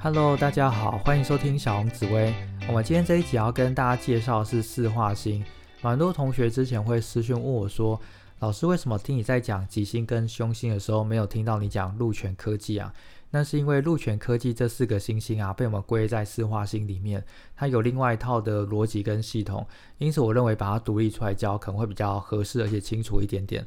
Hello，大家好，欢迎收听小红紫薇。我们今天这一集要跟大家介绍是四化星。蛮多同学之前会私讯问我说，老师为什么听你在讲吉星跟凶星的时候，没有听到你讲鹿泉科技啊？那是因为鹿泉科技这四个星星啊，被我们归在四化星里面，它有另外一套的逻辑跟系统，因此我认为把它独立出来教可能会比较合适，而且清楚一点点。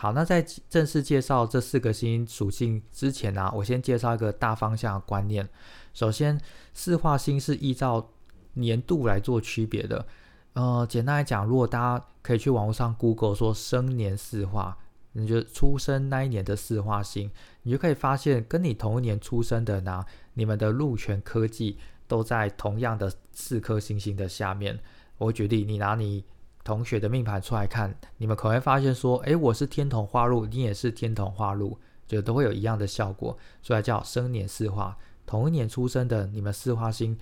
好，那在正式介绍这四个星属性之前呢，我先介绍一个大方向的观念。首先，四化星是依照年度来做区别的。呃，简单来讲，如果大家可以去网络上 Google 说生年四化，你就出生那一年的四化星，你就可以发现跟你同一年出生的呢，你们的禄权科技都在同样的四颗星星的下面。我举例，你拿你。同学的命盘出来看，你们可能会发现说，诶，我是天同化禄，你也是天同化禄，就都会有一样的效果，所以叫生年四化。同一年出生的你们四化星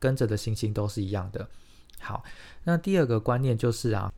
跟着的星星都是一样的。好，那第二个观念就是啊，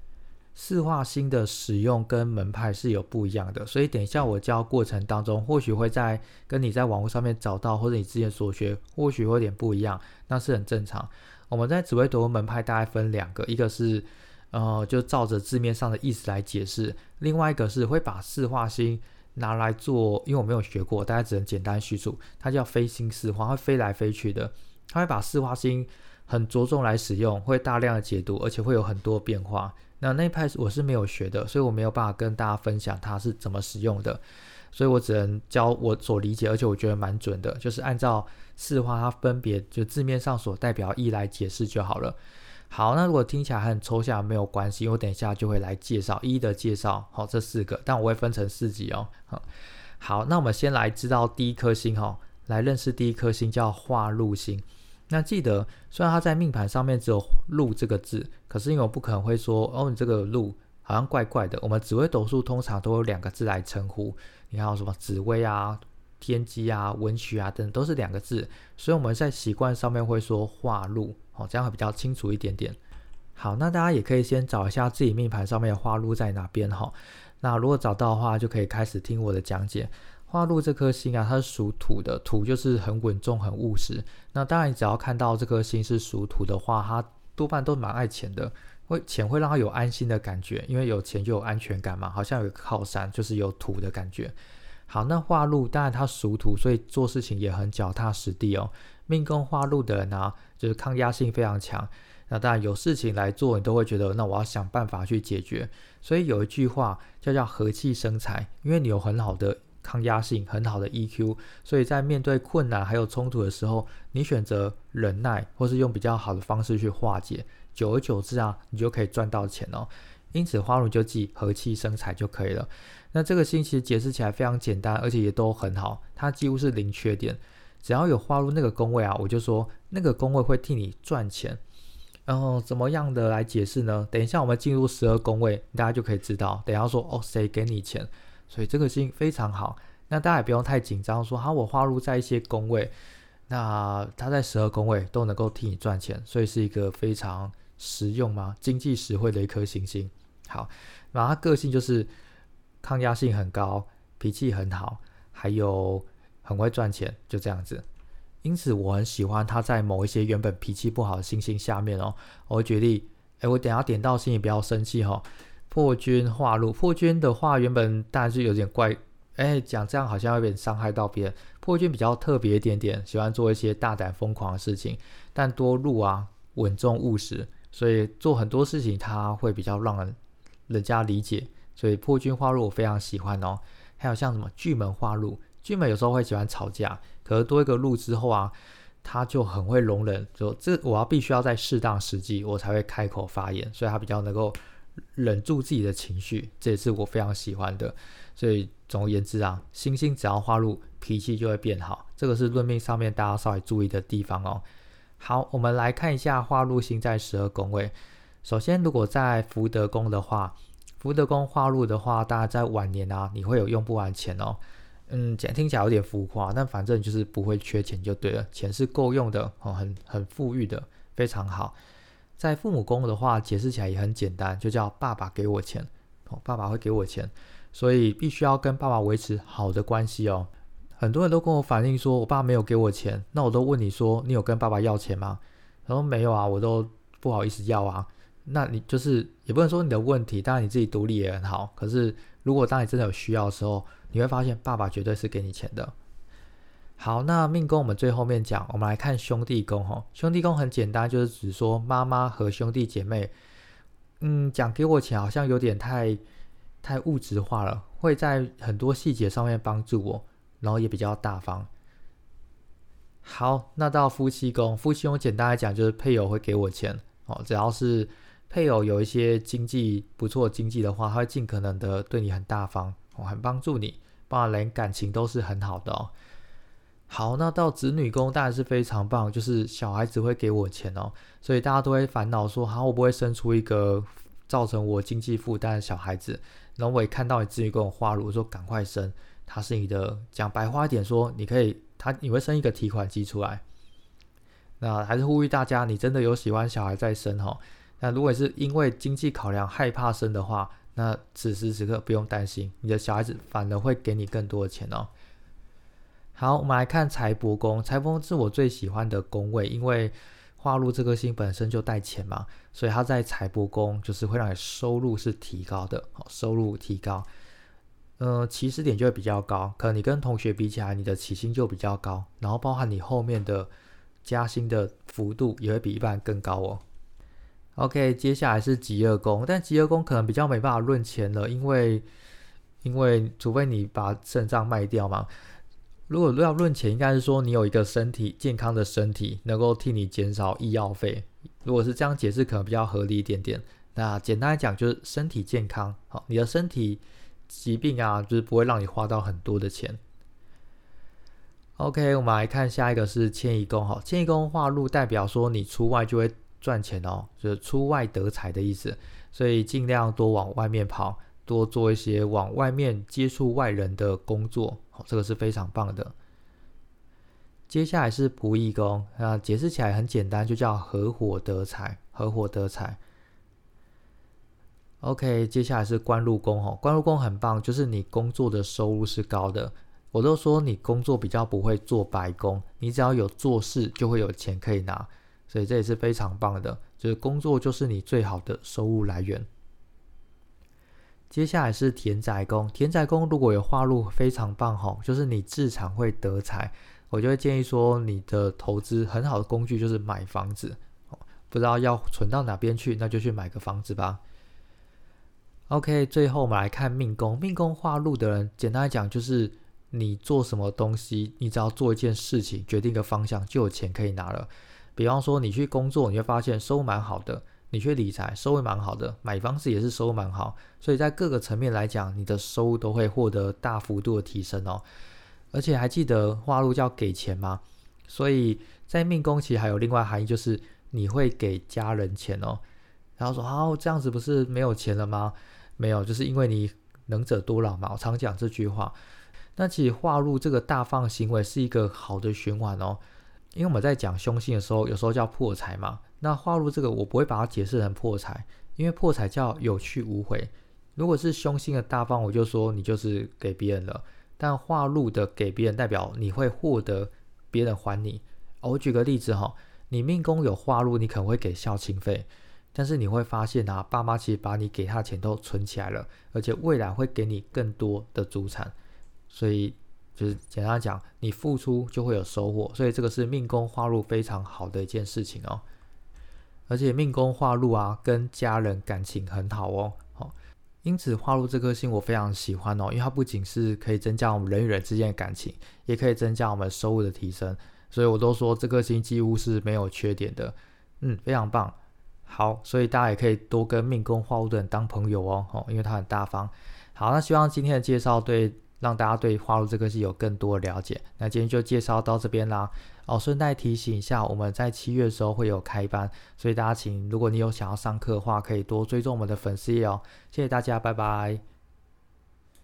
四化星的使用跟门派是有不一样的，所以等一下我教过程当中，或许会在跟你在网络上面找到，或者你之前所学或许会有点不一样，那是很正常。我们在紫微斗门派大概分两个，一个是。呃，就照着字面上的意思来解释。另外一个是会把四化星拿来做，因为我没有学过，大家只能简单叙述。它叫飞星四化，会飞来飞去的。它会把四化星很着重来使用，会大量的解读，而且会有很多变化。那那一派我是没有学的，所以我没有办法跟大家分享它是怎么使用的。所以我只能教我所理解，而且我觉得蛮准的，就是按照四化它分别就字面上所代表意来解释就好了。好，那如果听起来很抽象，没有关系，我等一下就会来介绍一一的介绍。好，这四个，但我会分成四集哦。好，好，那我们先来知道第一颗星哈，来认识第一颗星叫化禄星。那记得，虽然它在命盘上面只有“禄”这个字，可是因为我不可能会说哦，你这个“禄”好像怪怪的。我们紫微斗数通常都有两个字来称呼，你看有什么紫微啊、天机啊、文曲啊等，都是两个字，所以我们在习惯上面会说化禄。哦，这样会比较清楚一点点。好，那大家也可以先找一下自己命盘上面的花路在哪边哈。那如果找到的话，就可以开始听我的讲解。花路这颗星啊，它是属土的，土就是很稳重、很务实。那当然，你只要看到这颗星是属土的话，它多半都蛮爱钱的，会钱会让他有安心的感觉，因为有钱就有安全感嘛，好像有靠山，就是有土的感觉。好，那化禄当然他属土，所以做事情也很脚踏实地哦。命宫化禄的人呢，就是抗压性非常强。那当然有事情来做，你都会觉得，那我要想办法去解决。所以有一句话叫叫和气生财，因为你有很好的抗压性，很好的 EQ，所以在面对困难还有冲突的时候，你选择忍耐，或是用比较好的方式去化解，久而久之啊，你就可以赚到钱哦。因此花禄就记和气生财就可以了。那这个星其实解释起来非常简单，而且也都很好，它几乎是零缺点。只要有花入那个宫位啊，我就说那个宫位会替你赚钱。然后怎么样的来解释呢？等一下我们进入十二宫位，大家就可以知道。等下说哦，谁给你钱？所以这个星非常好。那大家也不用太紧张，说好我花入在一些宫位，那它在十二宫位都能够替你赚钱，所以是一个非常实用嘛，经济实惠的一颗行星。好，然后他个性就是抗压性很高，脾气很好，还有。很会赚钱，就这样子。因此，我很喜欢他在某一些原本脾气不好的星星下面哦。我举例，哎，我等下点到星，也不要生气哈。破军化禄，破军的话原本当然是有点怪，哎，讲这样好像有点伤害到别人。破军比较特别一点点，喜欢做一些大胆疯狂的事情，但多禄啊，稳重务实，所以做很多事情他会比较让人人家理解。所以破军化禄我非常喜欢哦。还有像什么巨门化禄。巨门有时候会喜欢吵架，可是多一个路之后啊，他就很会容忍，就这我要必须要在适当时机我才会开口发言，所以他比较能够忍住自己的情绪，这也是我非常喜欢的。所以总而言之啊，星星只要花入，脾气就会变好，这个是论命上面大家稍微注意的地方哦。好，我们来看一下花入星在十二宫位。首先，如果在福德宫的话，福德宫花入的话，大家在晚年啊，你会有用不完钱哦。嗯，讲听起来有点浮夸，但反正就是不会缺钱就对了，钱是够用的哦，很很富裕的，非常好。在父母宫的话，解释起来也很简单，就叫爸爸给我钱哦，爸爸会给我钱，所以必须要跟爸爸维持好的关系哦。很多人都跟我反映说，我爸没有给我钱，那我都问你说，你有跟爸爸要钱吗？他说没有啊，我都不好意思要啊。那你就是也不能说你的问题，当然你自己独立也很好。可是如果当你真的有需要的时候，你会发现爸爸绝对是给你钱的。好，那命宫我们最后面讲，我们来看兄弟宫哈。兄弟宫很简单，就是指说妈妈和兄弟姐妹，嗯，讲给我钱好像有点太太物质化了，会在很多细节上面帮助我，然后也比较大方。好，那到夫妻宫，夫妻宫简单来讲就是配偶会给我钱哦，只要是配偶有一些经济不错经济的话，他会尽可能的对你很大方哦，很帮助你，当然连感情都是很好的哦。好，那到子女宫当然是非常棒，就是小孩子会给我钱哦，所以大家都会烦恼说，好，我不会生出一个造成我经济负担的小孩子。那我也看到你子女宫花如果，说赶快生，他是你的讲白话一点说，你可以他你会生一个提款机出来。那还是呼吁大家，你真的有喜欢小孩再生哈。那如果是因为经济考量害怕生的话，那此时此刻不用担心，你的小孩子反而会给你更多的钱哦。好，我们来看财帛宫。财帛宫是我最喜欢的宫位，因为化禄这颗星本身就带钱嘛，所以它在财帛宫就是会让你收入是提高的，好，收入提高，呃，起始点就会比较高，可能你跟同学比起来，你的起薪就比较高，然后包含你后面的加薪的幅度也会比一般更高哦。OK，接下来是极恶宫，但极恶宫可能比较没办法论钱了，因为因为除非你把肾脏卖掉嘛。如果要论钱，应该是说你有一个身体健康的身体，能够替你减少医药费。如果是这样解释，可能比较合理一点点。那简单来讲，就是身体健康，好，你的身体疾病啊，就是不会让你花到很多的钱。OK，我们来看下一个是迁移宫，哈，迁移宫化禄代表说你出外就会赚钱哦，就是出外得财的意思，所以尽量多往外面跑。多做一些往外面接触外人的工作，这个是非常棒的。接下来是不义工，那解释起来很简单，就叫合伙得财，合伙得财。OK，接下来是官禄宫，哈，官禄宫很棒，就是你工作的收入是高的。我都说你工作比较不会做白工，你只要有做事就会有钱可以拿，所以这也是非常棒的，就是工作就是你最好的收入来源。接下来是田宅宫，田宅宫如果有花路非常棒哈，就是你自产会得财，我就会建议说你的投资很好的工具就是买房子，不知道要存到哪边去，那就去买个房子吧。OK，最后我们来看命宫，命宫化禄的人，简单来讲就是你做什么东西，你只要做一件事情，决定一个方向，就有钱可以拿了。比方说你去工作，你会发现收入蛮好的。你去理财，收入蛮好的；买房子也是收入蛮好，所以在各个层面来讲，你的收入都会获得大幅度的提升哦。而且还记得花路叫给钱吗？所以在命宫其实还有另外含义，就是你会给家人钱哦。然后说，哦，这样子不是没有钱了吗？没有，就是因为你能者多劳嘛。我常讲这句话。那其实化入这个大放行为是一个好的循环哦。因为我们在讲凶星的时候，有时候叫破财嘛。那化禄这个我不会把它解释成破财，因为破财叫有去无回。如果是凶星的大方，我就说你就是给别人了。但化禄的给别人，代表你会获得别人还你。我举个例子哈，你命宫有化禄，你可能会给孝亲费，但是你会发现啊，爸妈其实把你给他的钱都存起来了，而且未来会给你更多的资产。所以就是简单讲，你付出就会有收获，所以这个是命宫化禄非常好的一件事情哦。而且命宫化禄啊，跟家人感情很好哦，好，因此化禄这颗星我非常喜欢哦，因为它不仅是可以增加我们人与人之间的感情，也可以增加我们收入的提升，所以我都说这颗星几乎是没有缺点的，嗯，非常棒，好，所以大家也可以多跟命宫化禄的人当朋友哦，哦，因为他很大方，好，那希望今天的介绍对让大家对花露这个是有更多的了解，那今天就介绍到这边啦。哦，顺带提醒一下，我们在七月的时候会有开班，所以大家请，如果你有想要上课的话，可以多追踪我们的粉丝页哦。谢谢大家，拜拜。